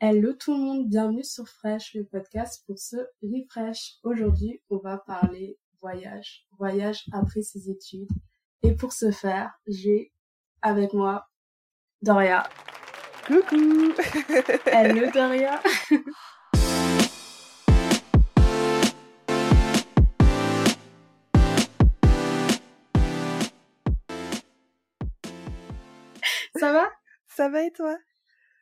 Hello tout le monde, bienvenue sur Fresh, le podcast pour ce refresh. Aujourd'hui, on va parler voyage, voyage après ses études. Et pour ce faire, j'ai avec moi Doria. Coucou Hello Doria Ça va? Ça va et toi?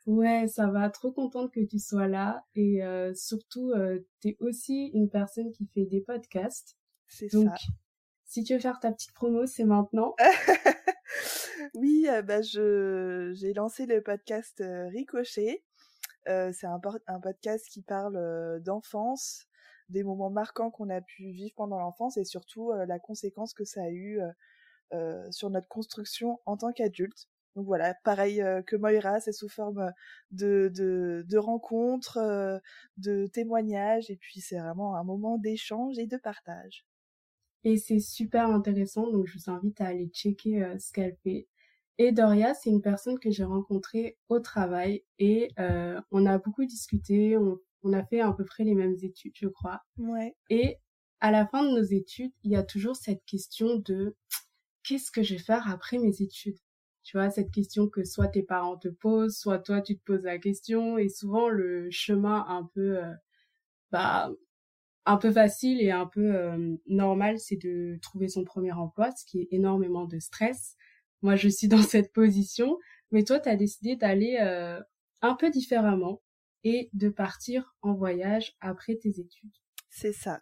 Ouais, ça va. Trop contente que tu sois là. Et euh, surtout, euh, tu es aussi une personne qui fait des podcasts. C'est ça. si tu veux faire ta petite promo, c'est maintenant. oui, euh, bah, je j'ai lancé le podcast euh, Ricochet. Euh, c'est un, un podcast qui parle d'enfance, des moments marquants qu'on a pu vivre pendant l'enfance et surtout la conséquence que ça a eu sur notre construction en tant qu'adulte. Donc voilà, pareil euh, que Moira, c'est sous forme de, de, de rencontres, euh, de témoignages, et puis c'est vraiment un moment d'échange et de partage. Et c'est super intéressant, donc je vous invite à aller checker euh, ce qu'elle fait. Et Doria, c'est une personne que j'ai rencontrée au travail et euh, on a beaucoup discuté, on, on a fait à peu près les mêmes études, je crois. Ouais, Et à la fin de nos études, il y a toujours cette question de qu'est-ce que je vais faire après mes études? Tu vois, cette question que soit tes parents te posent, soit toi tu te poses la question, et souvent le chemin un peu, euh, bah, un peu facile et un peu euh, normal, c'est de trouver son premier emploi, ce qui est énormément de stress. Moi, je suis dans cette position, mais toi, tu as décidé d'aller euh, un peu différemment et de partir en voyage après tes études. c'est ça.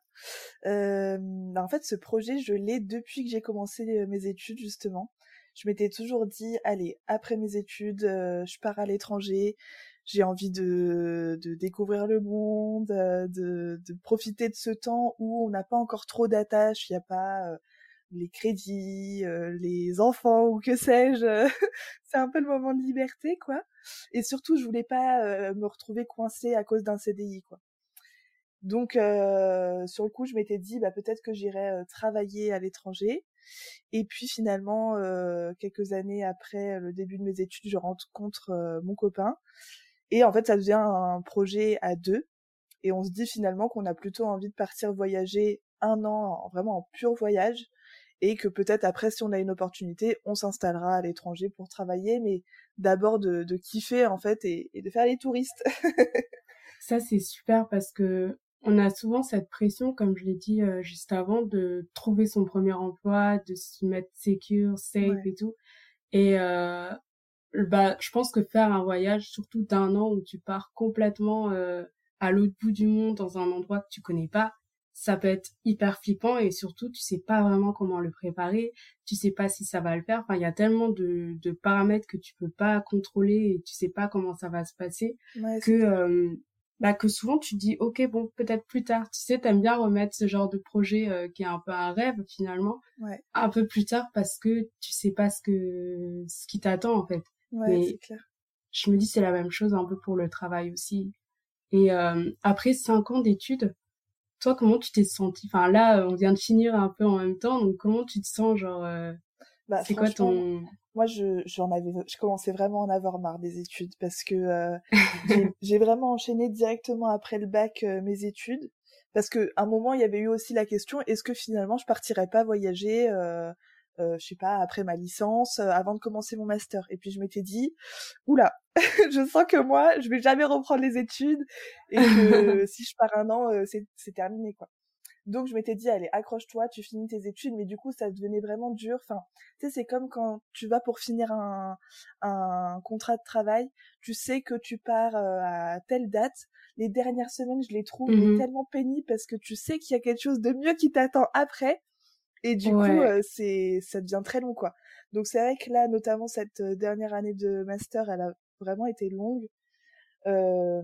Euh, bah, en fait, ce projet, je l'ai depuis que j'ai commencé mes études, justement. Je m'étais toujours dit, allez, après mes études, euh, je pars à l'étranger, j'ai envie de, de découvrir le monde, euh, de, de profiter de ce temps où on n'a pas encore trop d'attaches, il n'y a pas euh, les crédits, euh, les enfants ou que sais-je. C'est un peu le moment de liberté, quoi. Et surtout, je voulais pas euh, me retrouver coincée à cause d'un CDI, quoi. Donc, euh, sur le coup, je m'étais dit, bah, peut-être que j'irais euh, travailler à l'étranger. Et puis finalement, euh, quelques années après le début de mes études, je rencontre euh, mon copain. Et en fait, ça devient un projet à deux. Et on se dit finalement qu'on a plutôt envie de partir voyager un an, en- vraiment en pur voyage. Et que peut-être après, si on a une opportunité, on s'installera à l'étranger pour travailler. Mais d'abord de, de kiffer, en fait, et de faire les touristes. Ça, c'est super parce que on a souvent cette pression, comme je l'ai dit euh, juste avant, de trouver son premier emploi, de s'y mettre secure, safe Ouais. et tout. Et euh, bah, je pense que faire un voyage, surtout d'un an où tu pars complètement euh, à l'autre bout du monde, dans un endroit que tu connais pas, ça peut être hyper flippant et surtout tu sais pas vraiment comment le préparer, tu sais pas si ça va le faire. Enfin, il y a tellement de, de paramètres que tu peux pas contrôler et tu sais pas comment ça va se passer Ouais, que euh, bah que souvent tu te dis ok bon peut-être plus tard tu sais t'aimes bien remettre ce genre de projet euh, qui est un peu un rêve finalement Ouais. un peu plus tard parce que tu sais pas ce que ce qui t'attend en fait ouais, Mais- c'est clair. je me dis c'est la même chose un peu pour le travail aussi et euh, après cinq ans d'études toi comment tu t'es senti enfin là on vient de finir un peu en même temps donc comment tu te sens genre euh, Bah, c'est quoi ton Moi, je, j'en avais, je commençais vraiment à en avoir marre des études parce que euh, j'ai, vraiment enchaîné directement après le bac euh, mes études parce que à un moment il y avait eu aussi la question est-ce que finalement je partirais pas voyager, euh, euh, je sais pas après ma licence, euh, avant de commencer mon master? Et puis je m'étais dit oula, je sens que moi je vais jamais reprendre les études et que si je pars un an euh, c'est, c'est terminé quoi. Donc je m'étais dit allez accroche-toi, tu finis tes études, mais du coup ça devenait vraiment dur. Enfin, tu sais c'est comme quand tu vas pour finir un, un contrat de travail, tu sais que tu pars euh, à telle date. Les dernières semaines je les trouve Mhm. tellement pénibles parce que tu sais qu'il y a quelque chose de mieux qui t'attend après. Et du Ouais. coup, euh, c'est, ça devient très long, quoi. Donc c'est vrai que là, notamment cette euh, dernière année de master, elle a vraiment été longue. Euh,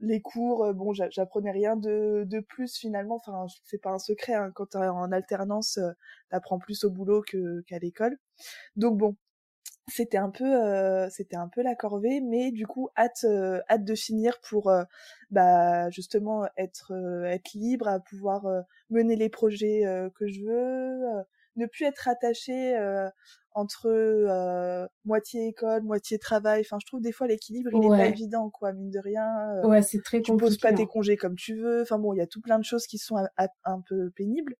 les cours, euh, bon, j'a- j'apprenais rien de, de plus finalement. Enfin, c'est pas un secret. Hein, quand en alternance, euh, t'apprends plus au boulot que qu'à l'école. Donc bon, c'était un peu, euh, c'était un peu la corvée, mais du coup, hâte, hâte de finir pour, bah, justement être, être libre, à pouvoir mener les projets que je veux, ne plus être attaché entre euh, moitié école, moitié travail. Enfin, je trouve des fois l'équilibre il est pas évident, quoi, mine de rien. Ouais, c'est très tu compliqué. Tu poses pas tes hein. congés comme tu veux. Enfin bon, il y a tout plein de choses qui sont un, peu pénibles.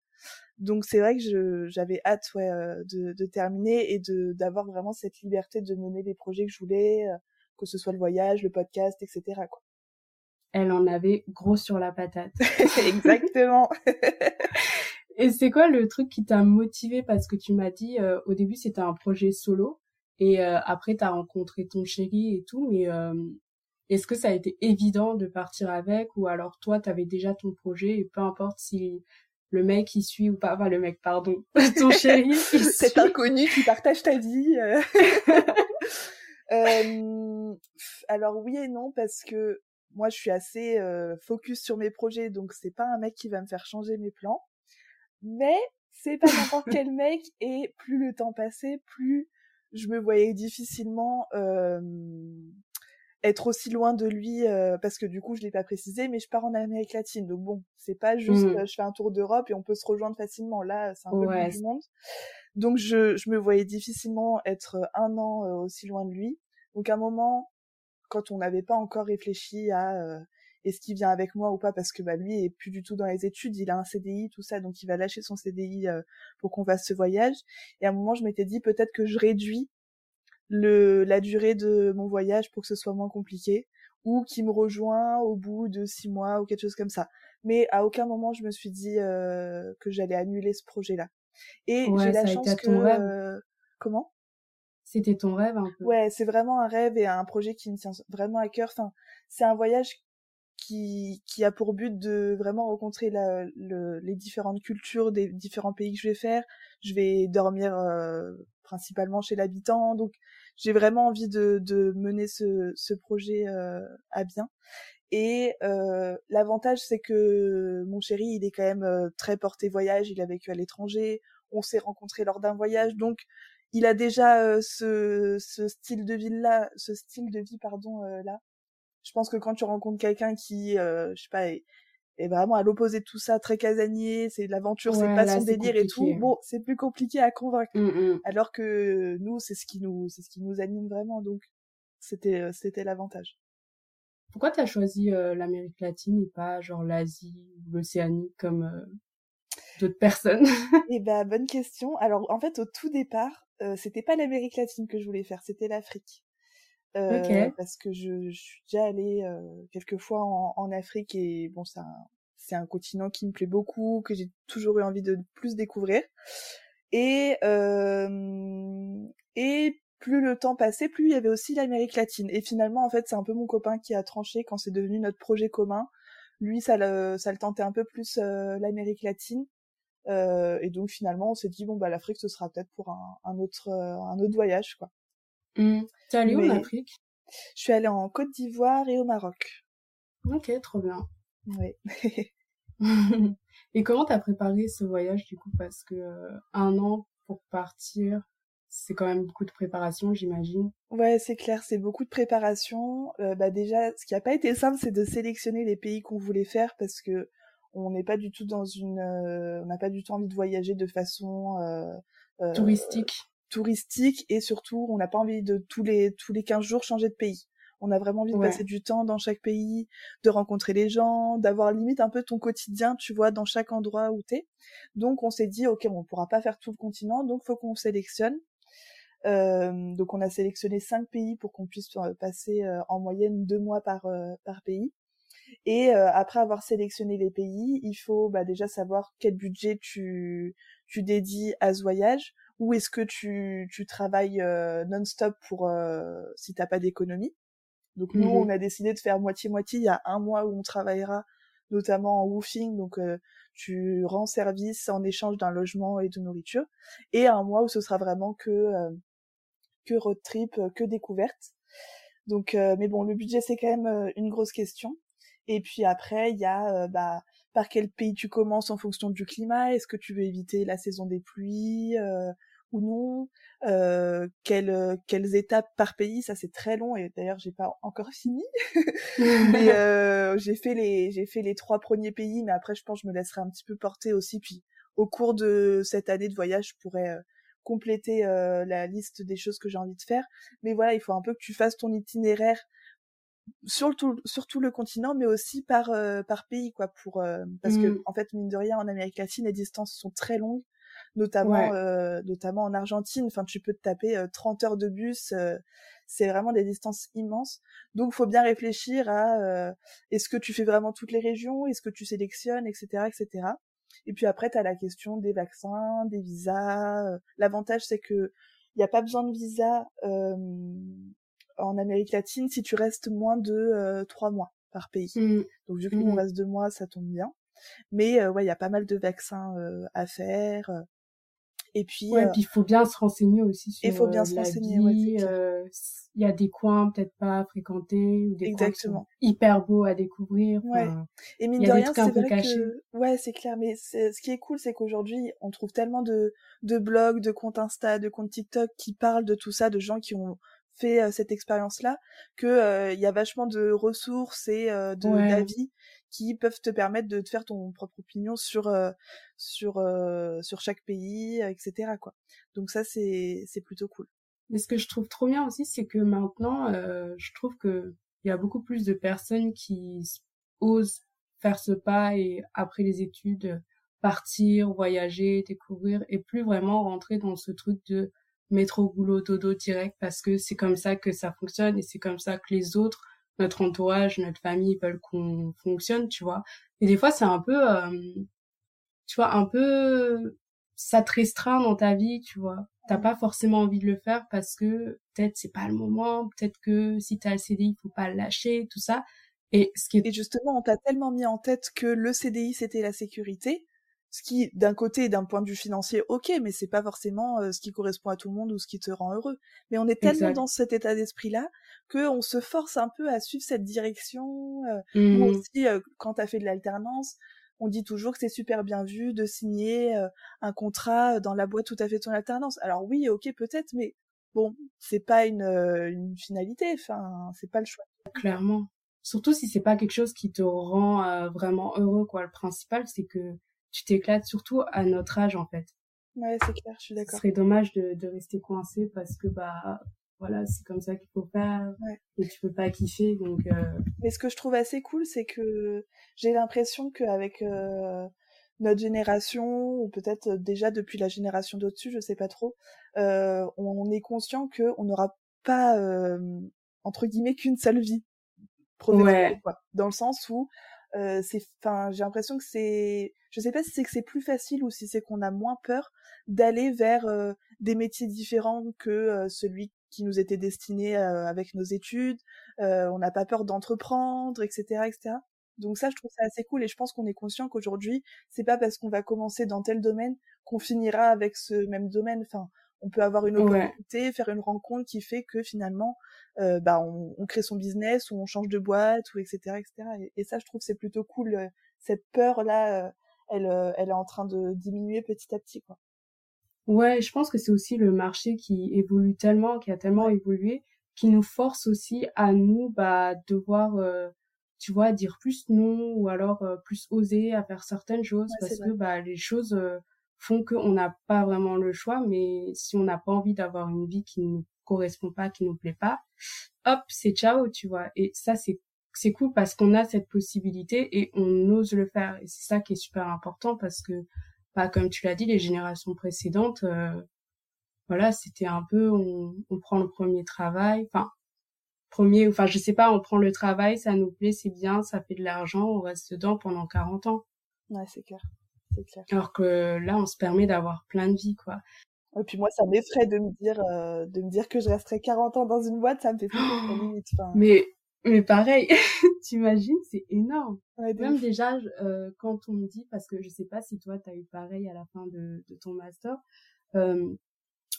Donc c'est vrai que j'avais hâte, ouais, de, de, terminer et de d'avoir vraiment cette liberté de mener les projets que je voulais, que ce soit le voyage, le podcast, etc. Quoi. Elle en avait gros sur la patate. Exactement. Et c'est quoi le truc qui t'a motivé? Parce que tu m'as dit, euh, au début, c'était un projet solo. Et euh, après, tu as rencontré ton chéri et tout. Mais euh, est-ce que ça a été évident de partir avec? Ou alors toi, tu avais déjà ton projet et peu importe si le mec il suit ou pas, enfin le mec, pardon, ton chéri. Cet inconnu qui partage ta vie. alors oui et non, parce que moi je suis assez focus sur mes projets, donc c'est pas un mec qui va me faire changer mes plans mais c'est pas n'importe quel mec et plus le temps passait, plus je me voyais difficilement euh, être aussi loin de lui euh, parce que du coup je l'ai pas précisé mais je pars en Amérique latine. Donc bon c'est pas juste mmh. je fais un tour d'Europe et on peut se rejoindre facilement. Là c'est un peu le du monde. Donc je, je me voyais difficilement être un an aussi loin de lui. Donc à un moment quand on n'avait pas encore réfléchi à est-ce qu'il vient avec moi ou pas parce que bah lui est plus du tout dans les études, il a un CDI tout ça donc il va lâcher son CDI euh, pour qu'on fasse ce voyage et à un moment je m'étais dit peut-être que je réduis le la durée de mon voyage pour que ce soit moins compliqué ou qu'il me rejoint au bout de six mois ou quelque chose comme ça. Mais à aucun moment je me suis dit euh, que j'allais annuler ce projet-là. Et j'ai la chance que euh, comment? C'était ton rêve un peu. Ouais, c'est vraiment un rêve et un projet qui me tient vraiment à cœur. Enfin, c'est un voyage qui, qui a pour but de vraiment rencontrer la, le, les différentes cultures des différents pays que je vais faire. Je vais dormir euh, principalement chez l'habitant, donc j'ai vraiment envie de, de mener ce, ce projet euh, à bien. Et euh, l'avantage, c'est que mon chéri, il est quand même euh, très porté voyage. Il a vécu à l'étranger. On s'est rencontrés lors d'un voyage, donc il a déjà euh, ce, ce style de vie là, ce style de vie pardon là, je pense que quand tu rencontres quelqu'un qui, euh, je sais pas, est, vraiment à l'opposé de tout ça, très casanier, c'est l'aventure, c'est pas son délire et tout. Bon, c'est plus compliqué à convaincre. Mmh, mmh. Alors que nous, c'est ce qui nous, c'est ce qui nous anime vraiment. Donc, c'était, euh, c'était l'avantage. Pourquoi t'as choisi euh, l'Amérique latine et pas genre l'Asie ou l'Océanie comme euh, d'autres personnes? Eh ben, bonne question. Alors, en fait, au tout départ, c'était pas l'Amérique latine que je voulais faire, c'était l'Afrique. Euh, parce que je, je, suis déjà allée euh, quelques fois en, en, Afrique et bon, c'est un, c'est un continent qui me plaît beaucoup, que j'ai toujours eu envie de plus découvrir. Et euh, et plus le temps passait, plus il y avait aussi l'Amérique latine. Et finalement, en fait, c'est un peu mon copain qui a tranché quand c'est devenu notre projet commun. Lui, ça le, ça le tentait un peu plus euh, l'Amérique latine. Euh, et donc finalement, on s'est dit bon bah l'Afrique, ce sera peut-être pour un, un autre, euh, un autre voyage quoi. Mmh. T'es allée où en Afrique? Je suis allée en Côte d'Ivoire et au Maroc. Ok, trop bien. Oui. et comment t'as préparé ce voyage du coup? Parce que euh, un an pour partir, c'est quand même beaucoup de préparation, j'imagine. Ouais, c'est clair, c'est beaucoup de préparation. Euh, bah déjà, ce qui a pas été simple, c'est de sélectionner les pays qu'on voulait faire parce que on n'est pas du tout dans une, euh, on n'a pas du tout envie de voyager de façon touristique touristique et surtout on n'a pas envie de tous les tous les 15 jours changer de pays. On a vraiment envie de passer du temps dans chaque pays, de rencontrer les gens, d'avoir limite un peu ton quotidien, tu vois, dans chaque endroit où t'es. Donc on s'est dit ok, on pourra pas faire tout le continent, donc faut qu'on sélectionne. Euh, donc on a sélectionné cinq pays pour qu'on puisse euh, passer euh, en moyenne deux mois par par pays. Et après avoir sélectionné les pays, il faut bah, déjà savoir quel budget tu tu dédies à ce voyage ou est-ce que tu, tu travailles euh, non-stop pour euh, si t'as pas d'économie? Donc nous, on mmh a décidé de faire moitié-moitié. Il y a un mois où on travaillera notamment en woofing, donc euh, tu rends service en échange d'un logement et de nourriture, et un mois où ce sera vraiment que euh, que road trip, que découverte. Donc, mais bon, le budget c'est quand même une grosse question. Et puis après, il y a bah par quel pays tu commences en fonction du climat? Est-ce que tu veux éviter la saison des pluies? Ou non, euh, quelles, euh, quelles étapes par pays, ça c'est très long et d'ailleurs j'ai pas encore fini. mais euh, j'ai fait les j'ai fait les trois premiers pays, mais après je pense que je me laisserai un petit peu porter aussi. Puis au cours de cette année de voyage, je pourrais compléter la liste des choses que j'ai envie de faire. Mais voilà, il faut un peu que tu fasses ton itinéraire sur tout, sur tout le continent, mais aussi par, par pays, quoi, pour, parce que, mmh. en fait, mine de rien, en Amérique latine, les distances sont très longues notamment notamment en Argentine enfin tu peux te taper 30 heures de bus c'est vraiment des distances immenses. Donc, faut bien réfléchir à est-ce que tu fais vraiment toutes les régions, est-ce que tu sélectionnes, etc., etc. Et puis après, tu as la question des vaccins, des visas. L'avantage, c'est que il n'y a pas besoin de visa en Amérique latine si tu restes moins de trois mois par pays. Mmh. Donc, vu que nous, on mmh. reste deux mois, ça tombe bien. Mais ouais, il y a pas mal de vaccins à faire. Et puis, ouais, puis il faut bien se renseigner aussi sur il faut bien se renseigner, vie. il y a des coins peut-être pas fréquentés ou des Exactement. coins hyper beaux à découvrir. Ouais. Et mine de rien, c'est vrai que ouais, c'est clair. Mais ce qui est cool, c'est qu'aujourd'hui, on trouve tellement de de blogs, de comptes Insta, de comptes TikTok qui parlent de tout ça, de gens qui ont fait cette expérience-là, que il y a vachement de ressources et de d'avis qui peuvent te permettre de te faire ton propre opinion sur sur sur chaque pays, etc. quoi. Donc ça c'est c'est plutôt cool. Mais ce que je trouve trop bien aussi, c'est que maintenant, je trouve que il y a beaucoup plus de personnes qui osent faire ce pas et après les études partir, voyager, découvrir et plus vraiment rentrer dans ce truc de mettre au boulot direct parce que c'est comme ça que ça fonctionne et c'est comme ça que les autres, notre entourage, notre famille veulent qu'on fonctionne, tu vois. Et des fois, c'est un peu, euh, tu vois, un peu, ça te restreint dans ta vie, tu vois. T'as pas forcément envie de le faire parce que peut-être c'est pas le moment, peut-être que si t'as le CDI, faut pas le lâcher, tout ça. Et ce qui est... Et justement, on t'a tellement mis en tête que le CDI c'était la sécurité ce qui, d'un côté, d'un point de vue financier, ok, mais c'est pas forcément euh, ce qui correspond à tout le monde ou ce qui te rend heureux. Mais on est tellement dans cet état d'esprit-là que on se force un peu à suivre cette direction. Euh, mmh aussi, euh, quand t'as fait de l'alternance, on dit toujours que c'est super bien vu de signer euh, un contrat dans la boîte tout à fait ton alternance. Alors oui, ok, peut-être, mais bon, c'est pas une, une finalité. Enfin, c'est pas le choix. Clairement. Surtout si c'est pas quelque chose qui te rend vraiment heureux, quoi. Le principal, c'est que tu t'éclates surtout à notre âge en fait. Ouais, c'est clair, je suis d'accord. Ce serait dommage de, de rester coincé parce que bah voilà, c'est comme ça qu'il faut faire et tu peux pas kiffer donc euh... Mais ce que je trouve assez cool, c'est que j'ai l'impression qu'avec euh, notre génération ou peut-être déjà depuis la génération d'au-dessus, je sais pas trop, euh, on, est conscient que on n'aura pas euh, entre guillemets qu'une seule vie quoi. Dans le sens où euh, c'est enfin j'ai l'impression que c'est je sais pas si c'est que c'est plus facile ou si c'est qu'on a moins peur d'aller vers euh, des métiers différents que euh, celui qui nous était destiné avec nos études. On n'a pas peur d'entreprendre etc etc donc ça je trouve ça assez cool et je pense qu'on est conscient qu'aujourd'hui c'est pas parce qu'on va commencer dans tel domaine qu'on finira avec ce même domaine. Enfin on peut avoir une opportunité, faire une rencontre qui fait que finalement, euh, bah, on, on, crée son business ou on change de boîte ou etc. etc. Et, ça, je trouve, c'est plutôt cool. Euh, cette peur là, euh, elle, elle est en train de diminuer petit à petit, quoi. Ouais, je pense que c'est aussi le marché qui évolue tellement, qui a tellement évolué, qui nous force aussi à nous, bah, devoir, tu vois, dire plus non ou alors plus oser à faire certaines choses parce que bah les choses font qu'on n'a pas vraiment le choix, mais si on n'a pas envie d'avoir une vie qui ne nous correspond pas, qui nous plaît pas, hop, c'est ciao, tu vois. Et ça, c'est c'est cool parce qu'on a cette possibilité et on ose le faire. Et c'est ça qui est super important parce que, bah, comme tu l'as dit, les générations précédentes, euh, voilà, c'était un peu, on, on prend le premier travail, enfin, premier, enfin, je sais pas, on prend le travail, ça nous plaît, c'est bien, ça fait de l'argent, on reste dedans pendant 40 ans. Ouais, c'est clair. Alors que là, on se permet d'avoir plein de vie, quoi. Et puis moi, ça m'effraie de me dire, euh, de me dire que je resterai 40 ans dans une boîte, ça me fait flipper, limite. Mais, mais pareil, t'imagines, c'est énorme. Même déjà, euh, quand on me dit, parce que je sais pas si toi, t'as eu pareil à la fin de, de ton master, euh,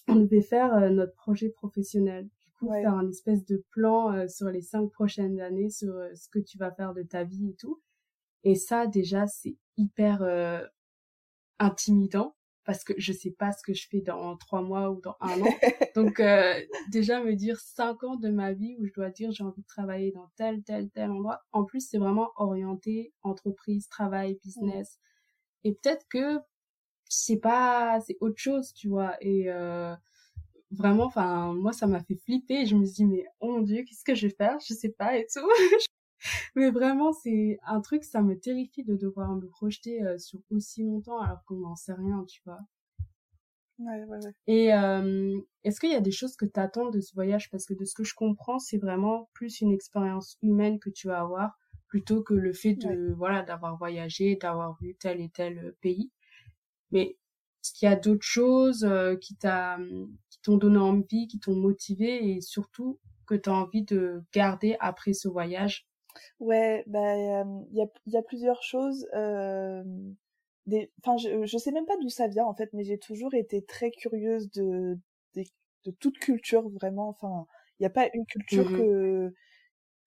on devait faire euh, notre projet professionnel. Du coup, faire un espèce de plan euh, sur les cinq prochaines années, sur ce que tu vas faire de ta vie et tout. Et ça, déjà, c'est hyper intimidant parce que je sais pas ce que je fais dans trois mois ou dans un an. Donc euh, déjà me dire cinq ans de ma vie où je dois dire j'ai envie de travailler dans tel tel tel endroit. En plus c'est vraiment orienté entreprise, travail, business. Et peut-être que c'est pas c'est autre chose tu vois et euh, vraiment enfin moi ça m'a fait flipper je me suis dit mais oh mon dieu qu'est-ce que je vais faire? Je sais pas et tout mais vraiment c'est un truc ça me terrifie de devoir me projeter euh, sur aussi longtemps alors qu'on n'en sait rien tu vois. Ouais, ouais, ouais. et euh, est-ce qu'il y a des choses que tu attends de ce voyage? Parce que de ce que je comprends c'est vraiment plus une expérience humaine que tu vas avoir plutôt que le fait de voilà d'avoir voyagé d'avoir vu tel et tel pays. Mais est-ce qu'il y a d'autres choses euh, qui t'a qui t'ont donné envie, qui t'ont motivé et surtout que tu as envie de garder après ce voyage? Ouais, bah il y a y a plusieurs choses euh, des enfin je je sais même pas d'où ça vient en fait, mais j'ai toujours été très curieuse de de, de toute culture vraiment. Enfin, il y a pas une culture mmh que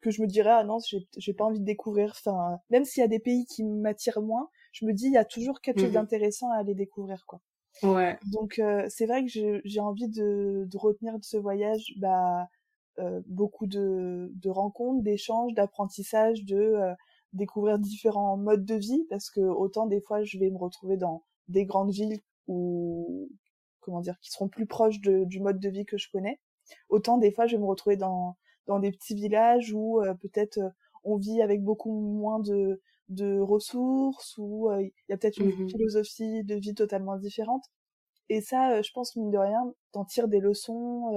que je me dirais ah non j'ai j'ai pas envie de découvrir enfin même s'il y a des pays qui m'attirent moins je me dis il y a toujours quelque chose mmh d'intéressant à aller découvrir quoi. Ouais. Donc euh, c'est vrai que j'ai envie de, de retenir de ce voyage bah beaucoup de, de rencontres d'échanges d'apprentissage de euh, découvrir différents modes de vie parce que autant des fois je vais me retrouver dans des grandes villes ou comment dire qui seront plus proches de, du mode de vie que je connais autant des fois je vais me retrouver dans dans des petits villages où euh, peut-être euh, on vit avec beaucoup moins de, de ressources, où euh, il y a peut-être une mmh philosophie de vie totalement différente. Et ça, je pense, mine de rien, t'en tires des leçons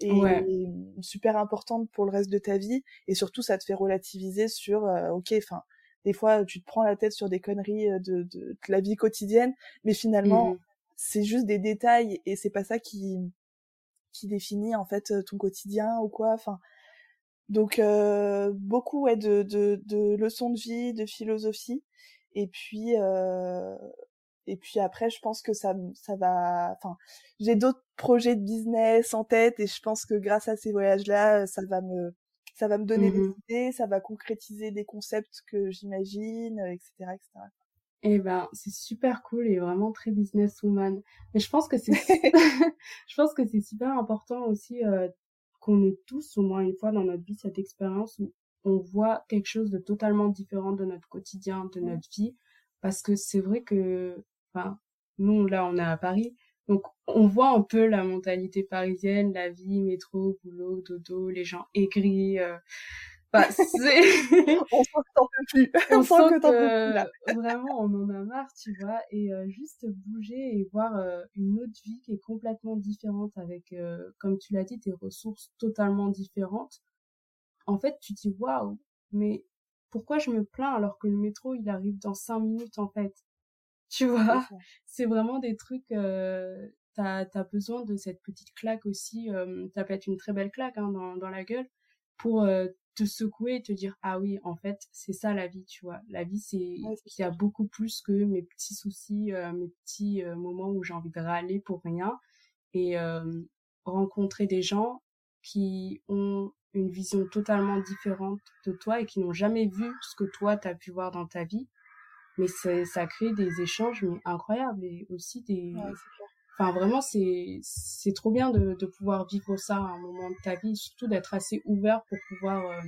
et, super importantes pour le reste de ta vie. Et surtout, ça te fait relativiser sur, ok, enfin, des fois, tu te prends la tête sur des conneries de, de, la vie quotidienne, mais finalement, mmh c'est juste des détails et c'est pas ça qui qui définit en fait ton quotidien ou quoi. Enfin, donc euh, beaucoup ouais, de, de, de, leçons de vie, de philosophie. Et puis euh, et puis après, je pense que ça ça va. Enfin, j'ai d'autres projets de business en tête et je pense que grâce à ces voyages-là, ça va me ça va me donner des mmh idées, ça va concrétiser des concepts que j'imagine, etc., etc. Eh ben, c'est super cool et vraiment très businesswoman. Mais je pense que c'est, je pense que c'est super important aussi euh, qu'on ait tous au moins une fois dans notre vie cette expérience où on voit quelque chose de totalement différent de notre quotidien, de notre vie, parce que c'est vrai que, enfin, nous là on est à Paris, donc on voit un peu la mentalité parisienne, la vie, métro, boulot, dodo, les gens aigris. Euh, bah, on sent que t'en peux plus. On, sent, que t'en peux plus Vraiment, on en a marre, tu vois. Et euh, juste bouger et voir euh, une autre vie qui est complètement différente avec, euh, comme tu l'as dit, des ressources totalement différentes. En fait, tu te dis waouh, mais pourquoi je me plains alors que le métro il arrive dans cinq minutes en fait? Tu vois, c'est vraiment des trucs. T'as as besoin de cette petite claque aussi. T'as peut-être une très belle claque hein, dans, dans la gueule pour te secouer et te dire ah oui en fait c'est ça la vie tu vois? La vie c'est il y a beaucoup plus que mes petits soucis euh, mes petits euh, moments où j'ai envie de râler pour rien et euh, rencontrer des gens qui ont une vision totalement différente de toi et qui n'ont jamais vu ce que toi tu as pu voir dans ta vie mais ça crée des échanges mais incroyables et aussi des Enfin, vraiment, c'est, c'est trop bien de, de pouvoir vivre ça à un moment de ta vie, surtout d'être assez ouvert pour pouvoir euh,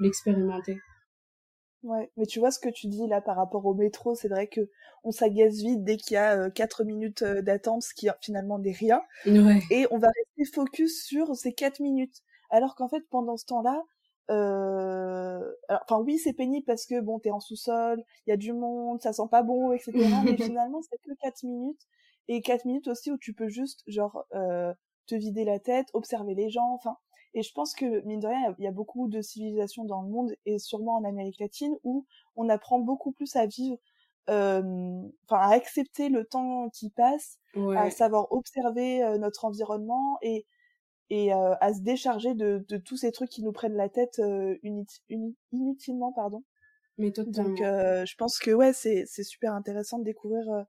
l'expérimenter. Ouais, mais tu vois ce que tu dis là par rapport au métro, c'est vrai que on s'agace vite dès qu'il y a 4 euh, minutes euh, d'attente, ce qui finalement n'est rien. Ouais. Et on va rester focus sur ces 4 minutes. Alors qu'en fait, pendant ce temps-là, euh... enfin oui, c'est pénible parce que bon, t'es en sous-sol, il y a du monde, ça sent pas bon, etc. mais finalement, c'est que 4 minutes et quatre minutes aussi où tu peux juste genre euh, te vider la tête, observer les gens, enfin. Et je pense que mine de rien, il y a beaucoup de civilisations dans le monde et sûrement en Amérique latine où on apprend beaucoup plus à vivre, euh, enfin à accepter le temps qui passe, à savoir observer euh, notre environnement et et euh, à se décharger de, de tous ces trucs qui nous prennent la tête inutilement, pardon. Mais totalement. Donc je pense que ouais, c'est c'est super intéressant de découvrir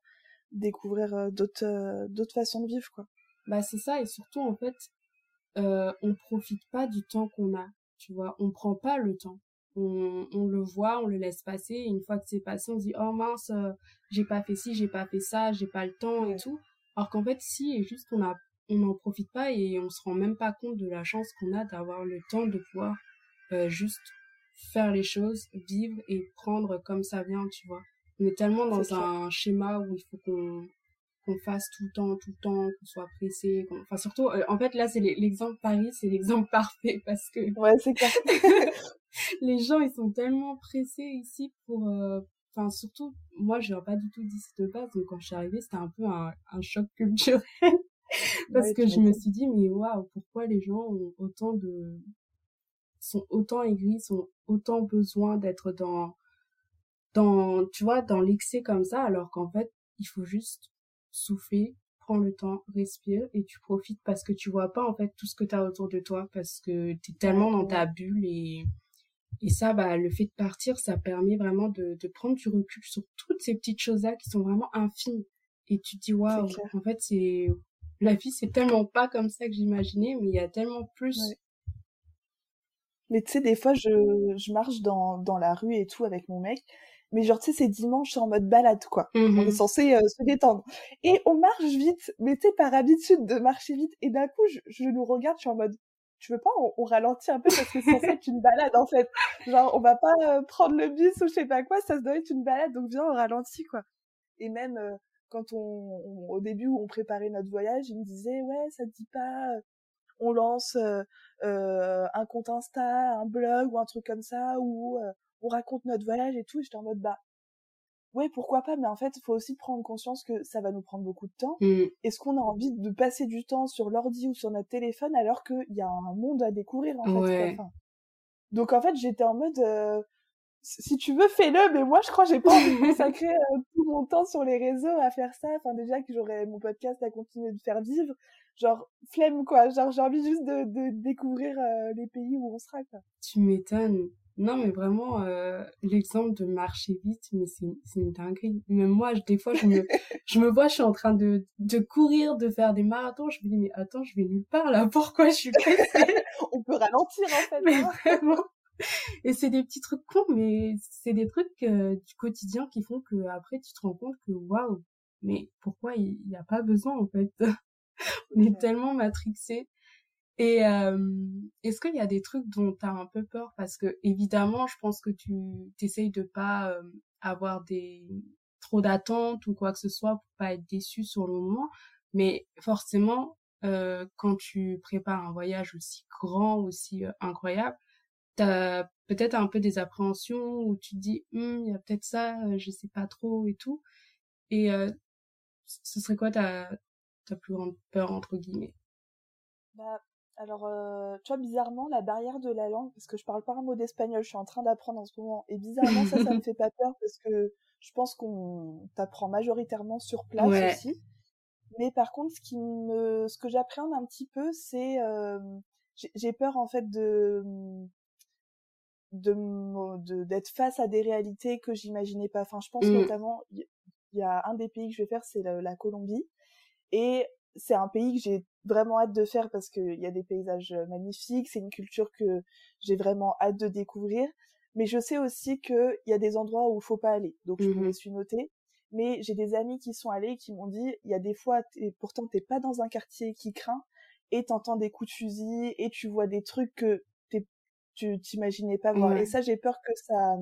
découvrir euh, d'autres euh, d'autres façons de vivre quoi. Bah c'est ça et surtout en fait euh, on profite pas du temps qu'on a tu vois. On prend pas le temps. On, on le voit on le laisse passer et une fois que c'est passé on se dit oh mince euh, j'ai pas fait ci j'ai pas fait ça j'ai pas le temps et tout alors qu'en fait si et juste on a on n'en profite pas et on se rend même pas compte de la chance qu'on a d'avoir le temps de pouvoir juste faire les choses vivre et prendre comme ça vient tu vois on est tellement dans un schéma où il faut qu'on qu'on fasse tout le temps, tout le temps, qu'on soit pressé. Enfin, surtout, euh, en fait, là, c'est l'exemple Paris, c'est l'exemple parfait parce que. Ouais, c'est clair. les gens, ils sont tellement pressés ici pour. Euh, enfin, surtout, moi, je n'ai pas du tout dit de base, donc quand je suis arrivée, c'était un peu un, un choc culturel. parce que je me suis dit, mais waouh, pourquoi les gens ont autant de. sont autant aigris, sont autant besoin d'être dans. dans, tu vois, dans l'excès comme ça, alors qu'en fait, il faut juste souffler, prends le temps, respire et tu profites parce que tu vois pas en fait tout ce que tu as autour de toi parce que tu es tellement dans ta bulle et et ça bah le fait de partir ça permet vraiment de, de prendre du recul sur toutes ces petites choses là qui sont vraiment infimes et tu te dis waouh en fait c'est la vie c'est tellement pas comme ça que j'imaginais mais il y a tellement plus. Mais tu sais des fois je je marche dans dans la rue et tout avec mon mec mais genre tu sais c'est dimanche c'est en mode balade quoi. On est mmh censé euh, se détendre. Et on marche vite mais tu sais par habitude de marcher vite et d'un coup je, je, nous regarde je suis en mode tu veux pas on, ralentit un peu parce que c'est censé être une balade en fait. Genre on va pas euh, prendre le bus ou je sais pas quoi ça se doit être une balade donc viens on ralentit quoi. Et même euh, quand on, au début où on préparait notre voyage il me disait ouais ça te dit pas on lance un compte Insta un blog ou un truc comme ça ou on raconte notre voyage et tout, j'étais en mode, bah, ouais, pourquoi pas, mais en fait, il faut aussi prendre conscience que ça va nous prendre beaucoup de temps. Mmh. Est-ce qu'on a envie de passer du temps sur l'ordi ou sur notre téléphone alors qu'il y a un monde à découvrir, en fait, Donc, en fait, j'étais en mode, euh, si tu veux, fais-le, mais moi, je crois que j'ai pas envie de consacrer euh, tout mon temps sur les réseaux à faire ça. Enfin, déjà que j'aurais mon podcast à continuer de faire vivre. Genre, flemme, quoi. Genre, j'ai envie juste de, de découvrir euh, les pays où on sera, quoi. Tu m'étonnes. Non, mais vraiment, euh, l'exemple de marcher vite, mais c'est, une dinguerie. Même moi, des fois, je me, je me vois, je suis en train de, de courir, de faire des marathons. Je me dis, mais attends, je vais nulle part là. Pourquoi je suis pressée? On peut ralentir, en fait. Mais hein. vraiment. Et c'est des petits trucs cons, mais c'est des trucs euh, du quotidien qui font que après tu te rends compte que waouh, mais pourquoi il n'y a pas besoin en fait? On est tellement matrixé. Et est-ce qu'il y a des trucs dont tu as un peu peur? Parce que évidemment, je pense que tu t'essayes de pas avoir des trop d'attentes ou quoi que ce soit pour pas être déçu sur le moment. Mais forcément, euh, quand tu prépares un voyage aussi grand, aussi incroyable, tu as peut-être un peu des appréhensions où tu te dis, «Hum, il y a peut-être ça, je sais pas trop et tout. Et ce serait quoi ta, ta plus grande peur, entre guillemets? Bah, alors, euh, tu vois, bizarrement, la barrière de la langue, parce que je parle pas un mot d'espagnol, je suis en train d'apprendre en ce moment, et bizarrement, ça, ça me fait pas peur, parce que je pense qu'on t'apprend majoritairement sur place aussi. Mais par contre, ce qui me, ce que j'appréhende un petit peu, c'est, euh, j'ai peur en fait de, de, d'être face à des réalités que j'imaginais pas. Enfin, je pense mmh. notamment, il y, a un des pays que je vais faire, c'est la Colombie, et c'est un pays que j'ai vraiment hâte de faire parce qu'il y a des paysages euh, magnifiques, c'est une culture que j'ai vraiment hâte de découvrir. Mais je sais aussi qu'il y a des endroits où il faut pas aller, donc je me les mmh suis notées. Mais j'ai des amis qui sont allés qui m'ont dit, il y a des fois, et pourtant t'es pas dans un quartier qui craint, et t'entends des coups de fusil, et tu vois des trucs que tu t'imaginais pas voir. Et ça, j'ai peur que ça,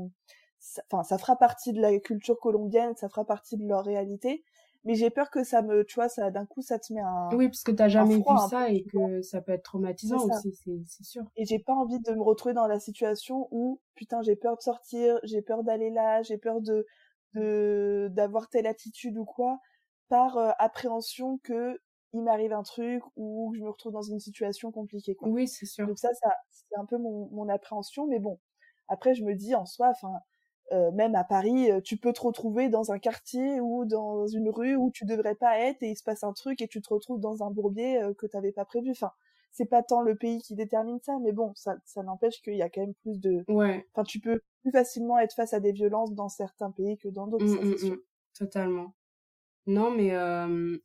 enfin, ça fera partie de la culture colombienne, ça fera partie de leur réalité, mais j'ai peur que ça me, tu vois, ça d'un coup ça te met un. Oui, parce que t'as jamais vu ça et que ça peut être traumatisant aussi, c'est sûr. Et j'ai pas envie de me retrouver dans la situation où putain j'ai peur de sortir, j'ai peur d'aller là, j'ai peur de de d'avoir telle attitude ou quoi, par euh, appréhension que il m'arrive un truc ou que je me retrouve dans une situation compliquée. Quoi. Oui, c'est sûr. Donc ça, ça c'est un peu mon mon appréhension, mais bon. Après, je me dis en soi, enfin euh, même à Paris, euh, tu peux te retrouver dans un quartier ou dans une rue où tu devrais pas être et il se passe un truc et tu te retrouves dans un bourbier euh, que t'avais pas prévu. Enfin, c'est pas tant le pays qui détermine ça, mais bon, ça, ça n'empêche qu'il y a quand même plus de. Ouais. Enfin, tu peux plus facilement être face à des violences dans certains pays que dans d'autres. Mmh, mmh, mmh. Totalement. Non, mais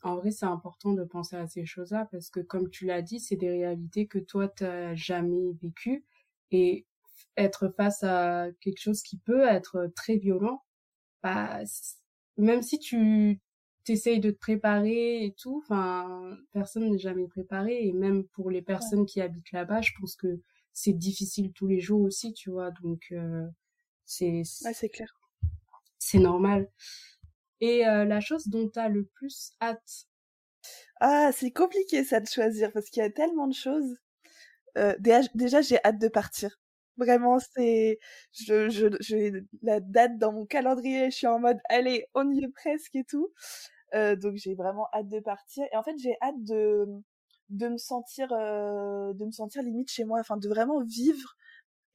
en vrai, c'est important de penser à ces choses-là parce que, comme tu l'as dit, c'est des réalités que toi, t'as jamais vécues. Et être face à quelque chose qui peut être très violent, bah, même si tu t'essayes de te préparer et tout, enfin, personne n'est jamais préparé. Et même pour les personnes qui habitent là-bas, je pense que c'est difficile tous les jours aussi, tu vois. Donc, euh, c'est. Ouais, c'est clair. C'est normal. Et la chose dont tu as le plus hâte Ah, c'est compliqué ça de choisir parce qu'il y a tellement de choses. déjà, j'ai hâte de partir. Vraiment, c'est, je, je, j'ai la date dans mon calendrier. Je suis en mode, allez, on y est presque et tout. donc j'ai vraiment hâte de partir. Et en fait, j'ai hâte de, de me sentir, de me sentir limite chez moi. Enfin, de vraiment vivre.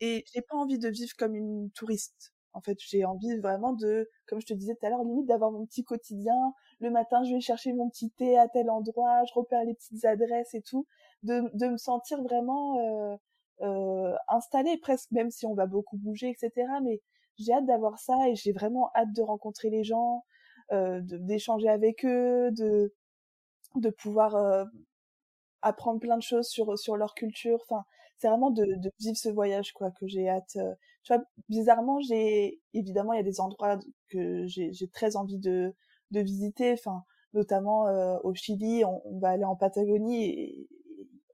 Et j'ai pas envie de vivre comme une touriste. En fait, j'ai envie vraiment de, comme je te disais tout à l'heure, limite d'avoir mon petit quotidien. Le matin, je vais chercher mon petit thé à tel endroit, je repère les petites adresses et tout. De, de me sentir vraiment euh, euh, installée presque, même si on va beaucoup bouger, etc. Mais j'ai hâte d'avoir ça et j'ai vraiment hâte de rencontrer les gens, euh, d'échanger avec eux, de de pouvoir euh, apprendre plein de choses sur sur leur culture. Enfin, c'est vraiment de, de, vivre ce voyage quoi que j'ai hâte. Euh, tu vois, bizarrement, j'ai évidemment il y a des endroits que j'ai très envie de de visiter. Enfin, notamment euh, au Chili, on, on, va aller en Patagonie et,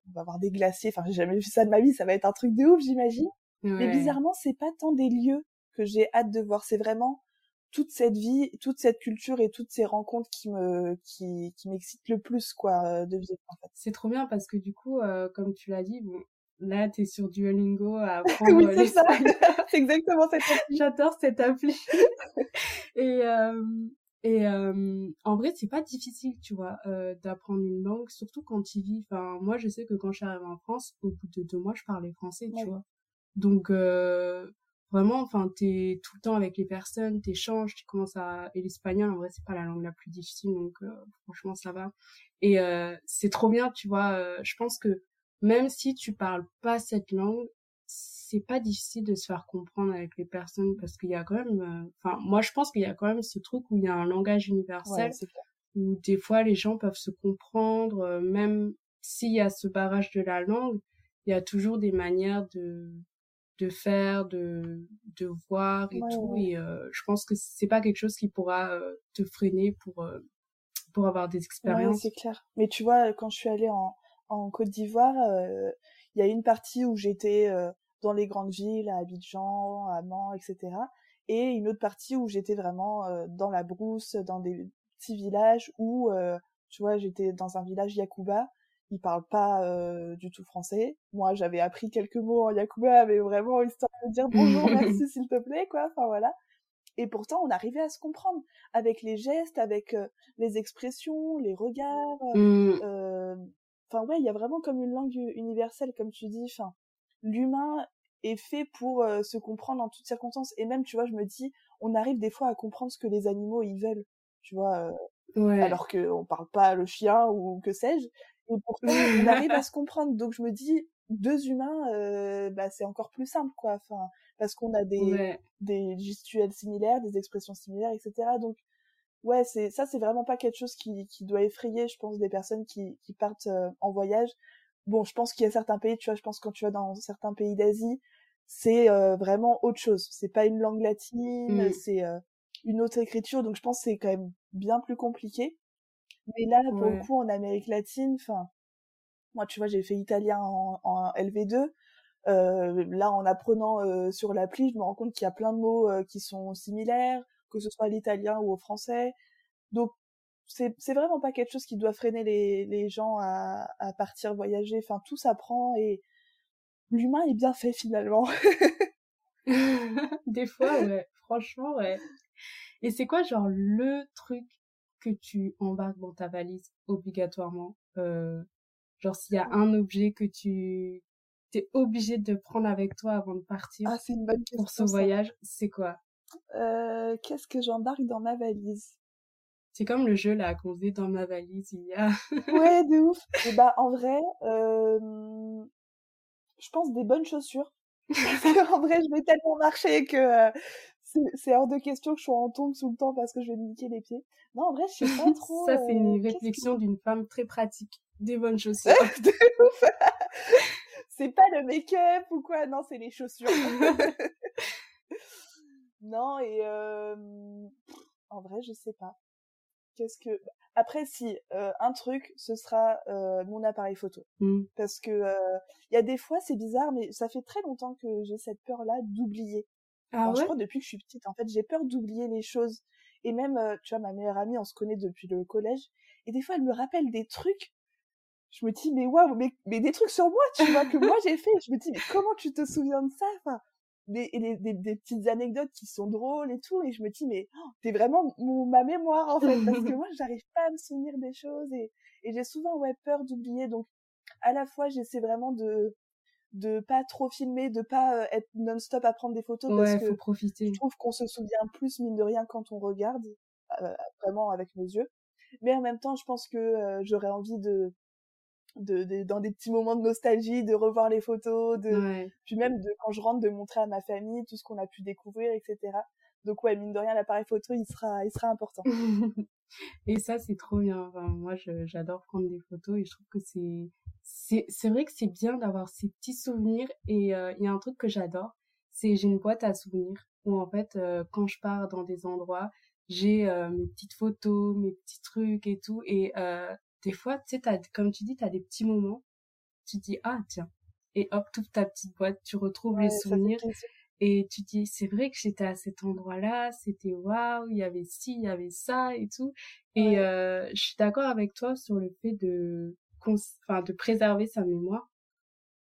on va voir des glaciers. Enfin, j'ai jamais vu ça de ma vie. Ça va être un truc de ouf, j'imagine. Mais bizarrement, c'est pas tant des lieux que j'ai hâte de voir. C'est vraiment toute cette vie, toute cette culture et toutes ces rencontres qui me qui, qui m'excitent le plus quoi de vivre en fait. C'est trop bien parce que du coup euh, comme tu l'as dit bon là t'es sur Duolingo à apprendre oui, c'est ça. c'est exactement cette appli. J'adore cette appli. et euh, et euh, en vrai c'est pas difficile tu vois euh, d'apprendre une langue surtout quand tu vis. Enfin moi je sais que quand je suis arrivée en France au bout de deux mois je parlais français tu vois. Donc euh, vraiment enfin t'es tout le temps avec les personnes t'échanges tu commences à et l'espagnol en vrai c'est pas la langue la plus difficile donc euh, franchement ça va et euh, c'est trop bien tu vois euh, je pense que même si tu parles pas cette langue c'est pas difficile de se faire comprendre avec les personnes parce qu'il y a quand même enfin moi je pense qu'il y a quand même ce truc où il y a un langage universel où des fois les gens peuvent se comprendre même s'il y a ce barrage de la langue il y a toujours des manières de de faire, de, de voir et tout. Et euh, je pense que c'est pas quelque chose qui pourra euh, te freiner pour, euh, pour avoir des expériences. c'est clair. Mais tu vois, quand je suis allée en, en Côte d'Ivoire, il y a une partie où j'étais dans les grandes villes, à Abidjan, à Mans, etc. Et une autre partie où j'étais vraiment dans la brousse, dans des petits villages où, tu vois, j'étais dans un village Yakuba ils parlent pas euh, du tout français. Moi, j'avais appris quelques mots en Yakuba, mais vraiment histoire de dire bonjour, merci, s'il te plaît, quoi. Enfin voilà. Et pourtant, on arrivait à se comprendre avec les gestes, avec euh, les expressions, les regards. Euh, mm. Enfin ouais, il y a vraiment comme une langue universelle, comme tu dis. Enfin, l'humain est fait pour se comprendre en toutes circonstances. Et même, tu vois, je me dis, on arrive des fois à comprendre ce que les animaux ils veulent. Tu vois. Ouais. alors qu'on parle pas le chien ou que sais-je et pourtant, on arrive à se comprendre. Donc je me dis, deux humains, euh, bah, c'est encore plus simple, quoi. Enfin, parce qu'on a des, des gestuels similaires, des expressions similaires, etc. Donc, ouais, c'est ça, c'est vraiment pas quelque chose qui, qui doit effrayer, je pense, des personnes qui, qui partent euh, en voyage. Bon, je pense qu'il y a certains pays, tu vois, je pense quand tu vas dans certains pays d'Asie, c'est euh, vraiment autre chose. C'est pas une langue latine, mmh. c'est euh, une autre écriture, donc je pense que c'est quand même bien plus compliqué. Mais là, pour le coup, en Amérique latine, enfin, moi, tu vois, j'ai fait italien en, en LV2. Euh, là, en apprenant euh, sur l'appli, je me rends compte qu'il y a plein de mots euh, qui sont similaires, que ce soit à l'italien ou au français. Donc, c'est c'est vraiment pas quelque chose qui doit freiner les les gens à à partir voyager. Enfin, tout s'apprend et l'humain est bien fait finalement. Des fois, ouais. Franchement, ouais. Et c'est quoi, genre, le truc que tu embarques dans ta valise obligatoirement euh, Genre s'il y a un objet que tu es obligé de prendre avec toi avant de partir ah, une bonne pour ce voyage, c'est quoi? Euh, Qu'est-ce que j'embarque dans ma valise? C'est comme le jeu là qu'on faisait dans ma valise il y a. ouais, de ouf. Et bah en vrai, euh, je pense des bonnes chaussures. en vrai, je vais tellement marcher que euh, c'est hors de question que je sois en tongs tout le temps parce que je vais me niquer les pieds. Non, en vrai, je sais pas trop. Ça, c'est une euh, réflexion d'une femme très pratique. Des bonnes chaussures. c'est pas le make-up ou quoi, non, c'est les chaussures. Non, et euh... en vrai, je sais pas. Qu'est-ce que... Après, si, euh, un truc, ce sera euh, mon appareil photo. Mmh. Parce que il y a des fois, c'est bizarre, mais ça fait très longtemps que j'ai cette peur-là d'oublier. Ah je crois depuis que je suis petite, en fait, j'ai peur d'oublier les choses. Et même, tu vois, ma meilleure amie, on se connaît depuis le collège. Et des fois, elle me rappelle des trucs. Je me dis, mais waouh, mais, mais des trucs sur moi, tu vois, que moi j'ai fait. Je me dis, mais comment tu te souviens de ça enfin, des, des, des, petites anecdotes qui sont drôles et tout. Et je me dis, mais oh, t'es vraiment ma mémoire, en fait. Parce que moi, j'arrive pas à me souvenir des choses. Et, et j'ai souvent, ouais, peur d'oublier. Donc, à la fois, j'essaie vraiment de de pas trop filmer, de pas être non-stop à prendre des photos parce que profiter. je trouve qu'on se souvient plus mine de rien quand on regarde vraiment avec nos yeux. Mais en même temps, je pense que j'aurais envie de de, dans des petits moments de nostalgie, de revoir les photos, de puis même de quand je rentre de montrer à ma famille tout ce qu'on a pu découvrir, etc. Donc ouais, mine de rien, l'appareil photo, il sera, il sera important. et ça, c'est trop bien. Enfin, moi, j'adore prendre des photos et je trouve que c'est, c'est, c'est vrai que c'est bien d'avoir ces petits souvenirs. Et euh, il y a un truc que j'adore, c'est j'ai une boîte à souvenirs où en fait, euh, quand je pars dans des endroits, j'ai euh, mes petites photos, mes petits trucs et tout. Et des fois, tu sais, comme tu dis, tu as des petits moments. Tu dis, ah, tiens. Et hop, toute ta petite boîte, tu retrouves les souvenirs. Et tu dis, c'est vrai que j'étais à cet endroit-là, c'était waouh, il y avait ci, il y avait ça et tout. Et euh, je suis d'accord avec toi sur le fait de, enfin, de préserver sa mémoire.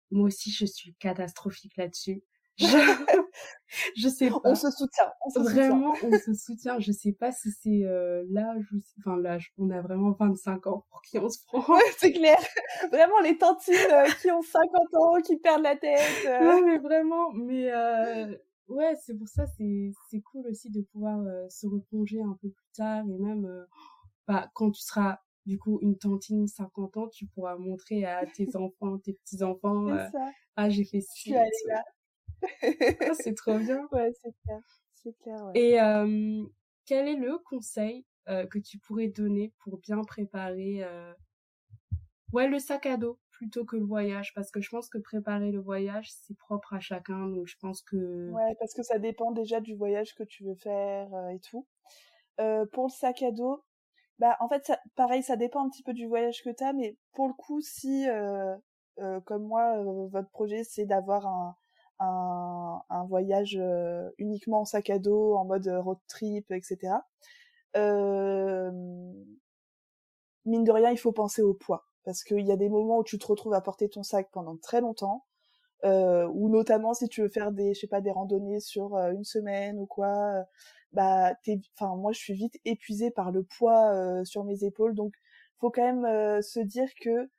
Moi aussi, je suis catastrophique là-dessus. Je sais pas. On se soutient. vraiment, on se soutient. Je sais pas si c'est euh, l'âge ou enfin l'âge. On a vraiment 25 ans pour qui on se prend. Ouais, c'est clair. Vraiment les tantines euh, qui ont 50 ans, qui perdent la tête. Euh. Non mais vraiment, mais euh, ouais, c'est pour ça c'est c'est cool aussi de pouvoir se replonger un peu plus tard et même bah quand tu seras du coup une tantine 50 ans, tu pourras montrer à tes enfants, tes petits enfants. ah j'ai fait ci. Je suis allée là. Ah, c'est trop bien. Ouais, c'est clair. C'est clair, ouais. Et euh, quel est le conseil euh, que tu pourrais donner pour bien préparer euh... ouais, le sac à dos plutôt que le voyage? Parce que je pense que préparer le voyage, c'est propre à chacun. Donc je pense que... Ouais, parce que ça dépend déjà du voyage que tu veux faire et tout. Pour le sac à dos, bah en fait, ça, pareil, ça dépend un petit peu du voyage que tu as, mais pour le coup, si, comme moi, votre projet, c'est d'avoir un un, voyage euh, uniquement en sac à dos, en mode euh, road trip, etc. Mine de rien, il faut penser au poids parce qu'il y a des moments où tu te retrouves à porter ton sac pendant très longtemps, euh, ou notamment si tu veux faire des, je sais des randonnées sur une semaine ou quoi, bah, enfin moi je suis vite épuisée par le poids sur mes épaules, donc faut quand même se dire que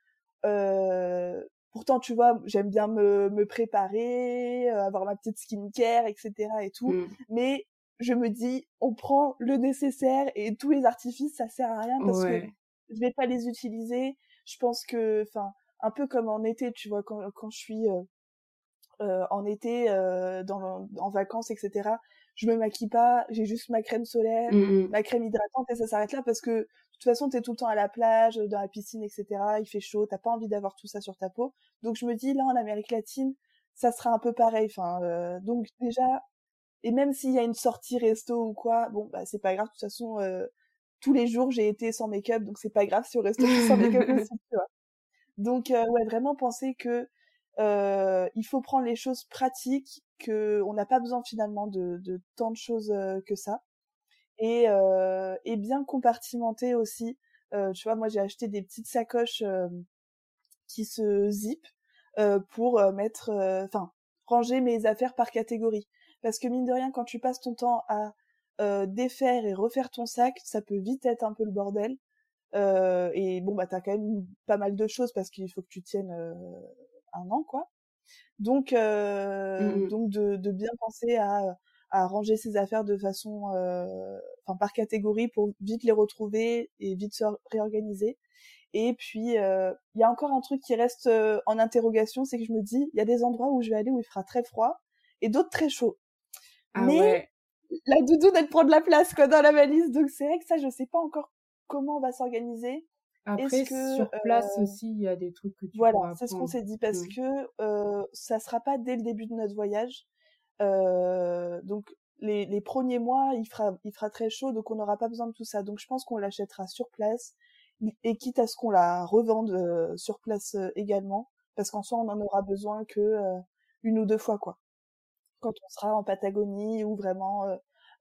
Pourtant, tu vois, j'aime bien me, me préparer, euh, avoir ma petite skincare, etc. et tout. Mm. Mais je me dis, on prend le nécessaire et tous les artifices, ça sert à rien parce que je vais pas les utiliser. Je pense que, enfin, un peu comme en été, tu vois, quand, quand je suis euh, euh en été, euh, dans, en vacances, etc je me maquille pas, j'ai juste ma crème solaire, mmh ma crème hydratante et ça s'arrête là parce que de toute façon t'es tout le temps à la plage, dans la piscine, etc. Il fait chaud, t'as pas envie d'avoir tout ça sur ta peau. Donc je me dis là en Amérique latine, ça sera un peu pareil. Enfin, euh, donc déjà, et même s'il y a une sortie resto ou quoi, bon bah c'est pas grave. De toute façon, euh, tous les jours j'ai été sans make-up, donc c'est pas grave si au resto sans make-up aussi, tu vois. Donc euh, ouais, vraiment penser que euh, il faut prendre les choses pratiques, que on n'a pas besoin finalement de, de, tant de choses euh, que ça, et, euh, et bien compartimenter aussi. Euh, tu vois, moi j'ai acheté des petites sacoches euh, qui se zip pour mettre, enfin, ranger mes affaires par catégorie. Parce que mine de rien, quand tu passes ton temps à défaire et refaire ton sac, ça peut vite être un peu le bordel. Euh, et bon bah t'as quand même pas mal de choses parce qu'il faut que tu tiennes euh, un an, quoi. Donc, euh, mmh donc de, de, bien penser à, à ranger ses affaires de façon, euh, enfin par catégorie pour vite les retrouver et vite se réorganiser. Et puis, euh, il y a encore un truc qui reste en interrogation, c'est que je me dis, il y a des endroits où je vais aller où il fera très froid et d'autres très chaud. Ah Mais la doudoune, elle prend de la place quoi dans la valise, donc c'est vrai que ça, je sais pas encore comment on va s'organiser. Après, sur place euh, aussi, il y a des trucs que tu Voilà, c'est ce qu'on s'est dit parce mmh. que euh, ça sera pas dès le début de notre voyage. Euh, donc les, les premiers mois, il fera, il fera très chaud, donc on n'aura pas besoin de tout ça. Donc je pense qu'on l'achètera sur place et quitte à ce qu'on la revende euh, sur place euh, également, parce qu'en soi on en aura besoin que une ou deux fois quoi. Quand on sera en Patagonie ou vraiment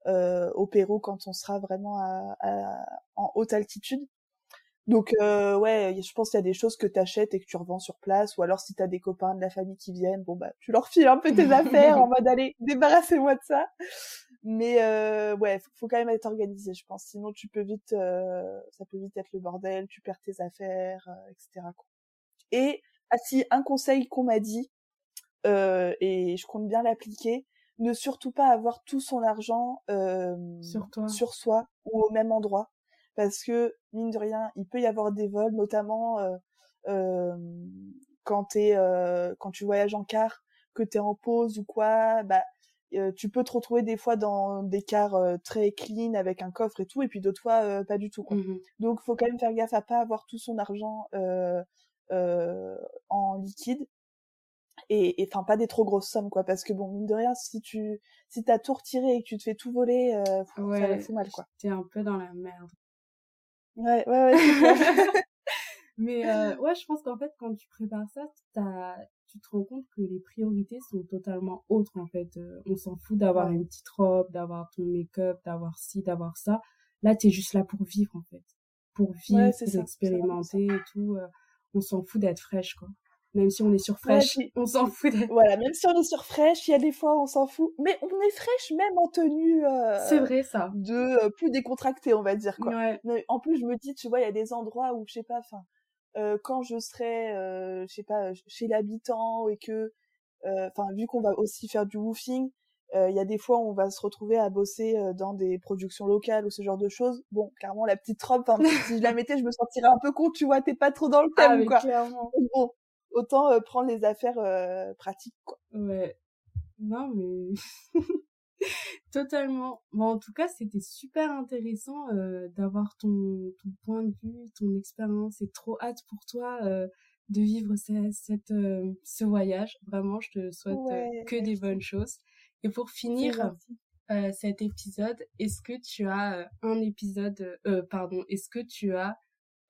au Pérou quand on sera vraiment en haute altitude. Donc euh, ouais, je pense qu'il y a des choses que tu achètes et que tu revends sur place, ou alors si tu as des copains de la famille qui viennent, bon bah tu leur files un peu tes affaires en mode allez débarrassez-moi de ça. Mais euh, ouais, faut, faut, quand même être organisé, je pense. Sinon tu peux vite, euh, ça peut vite être le bordel, tu perds tes affaires, euh, etc. Et ah si un conseil qu'on m'a dit euh, et je compte bien l'appliquer, ne surtout pas avoir tout son argent sur, toi. sur soi ou au même endroit parce que mine de rien, il peut y avoir des vols, notamment euh, euh, quand t'es euh, quand tu voyages en car, que t'es en pause ou quoi, bah euh, tu peux te retrouver des fois dans des cars euh, très clean avec un coffre et tout, et puis d'autres fois pas du tout. Quoi. Mmh Donc faut quand même faire gaffe à pas avoir tout son argent en liquide et enfin pas des trop grosses sommes quoi parce que bon mine de rien si tu si t'as tout retiré et que tu te fais tout voler euh, ça fait mal quoi t'es un peu dans la merde Ouais, ouais, ouais. Mais euh, ouais, je pense qu'en fait, quand tu prépares ça, tu te rends compte que les priorités sont totalement autres, en fait. Euh, on s'en fout d'avoir une petite robe, d'avoir ton make-up, d'avoir ci, d'avoir ça. Là, t'es juste là pour vivre, en fait. Pour vivre, pour expérimenter et tout. Euh, on s'en fout d'être fraîche, quoi même si on est sur fraîche, on s'en fout. Voilà, même si on est sur fraîche, il y a des fois on s'en fout, mais on est fraîche même en tenue. Euh, c'est vrai ça. De euh, plus décontracté, on va dire quoi. Ouais. en plus, je me dis, tu vois, il y a des endroits où je sais pas, enfin, euh, quand je serai, euh, je sais pas, chez l'habitant et que, euh, enfin, vu qu'on va aussi faire du woofing, il y a des fois où on va se retrouver à bosser dans des productions locales ou ce genre de choses. Bon, clairement, la petite robe, si je la mettais, je me sentirais un peu con, tu vois, t'es pas trop dans le ah, thème, quoi. Clairement. Bon, autant euh, prendre les affaires euh, pratiques quoi. Ouais. Non mais totalement. Bon, en tout cas, c'était super intéressant euh, d'avoir ton, ton point de vue, ton expérience et trop hâte pour toi de vivre cette, cette ce voyage. Vraiment, je te souhaite que des bonnes choses. Et pour finir cet épisode, est-ce que tu as un épisode, pardon, est-ce que tu as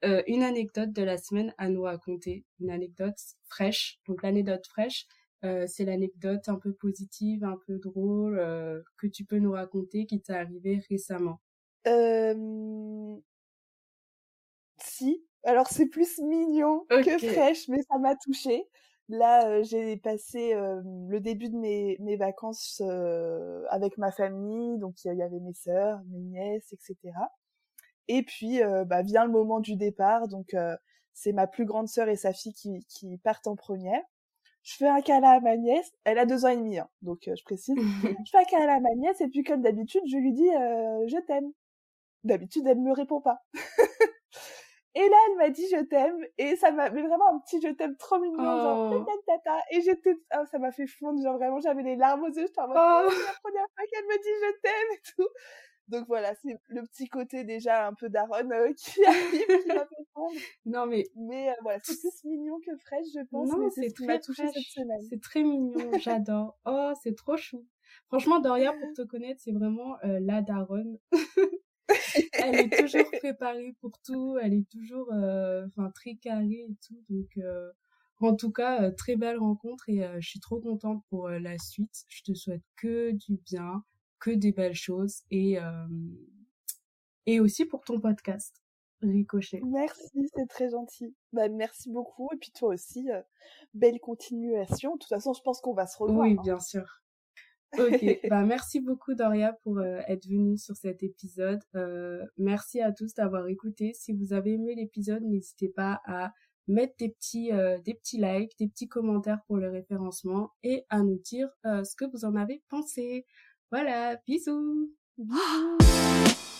euh, une anecdote de la semaine à nous raconter, une anecdote fraîche. Donc l'anecdote fraîche, euh, c'est l'anecdote un peu positive, un peu drôle euh, que tu peux nous raconter qui t'est arrivé récemment. Si. Alors c'est plus mignon que fraîche, mais ça m'a touchée. Là, j'ai passé le début de mes, mes vacances avec ma famille, donc il y avait mes sœurs, mes nièces, etc. Et puis, euh, bah, vient le moment du départ. Donc, euh, c'est ma plus grande sœur et sa fille qui, qui partent en première. Je fais un câlin à ma nièce. Elle a deux ans et demi, hein, donc euh, je précise. je fais un câlin à ma nièce et puis, comme d'habitude, je lui dis je t'aime. D'habitude, elle me répond pas. et là, elle m'a dit je t'aime et ça m'a mais vraiment un petit je t'aime trop mignon genre oh. tata et j'étais oh, ça m'a fait fondre genre vraiment j'avais les larmes aux yeux j'étais en mode oh. c'est la première fois qu'elle me dit je t'aime et tout donc voilà, c'est le petit côté déjà un peu daronne euh, qui arrive, qui m'a fait prendre. Non mais mais euh, voilà, c'est plus mignon que fraîche, je pense. Non, c'est très touché cette semaine. C'est très mignon, j'adore. Oh, c'est trop chou. Franchement, Doria, pour te connaître, c'est vraiment euh, la daronne. elle est toujours préparée pour tout, elle est toujours, enfin très carrée et tout. Donc en tout cas, très belle rencontre et je suis trop contente pour la suite. Je te souhaite que du bien que des belles choses et euh, et aussi pour ton podcast Ricochet. Merci, c'est très gentil. Bah merci beaucoup et puis toi aussi euh, belle continuation. De toute façon, je pense qu'on va se revoir. Oui, hein. bien sûr. Ok, bah merci beaucoup Doria pour euh, être venue sur cet épisode. merci à tous d'avoir écouté. Si vous avez aimé l'épisode, n'hésitez pas à mettre des petits des petits likes, des petits commentaires pour le référencement et à nous dire ce que vous en avez pensé. Voilà, bisous. Bisous.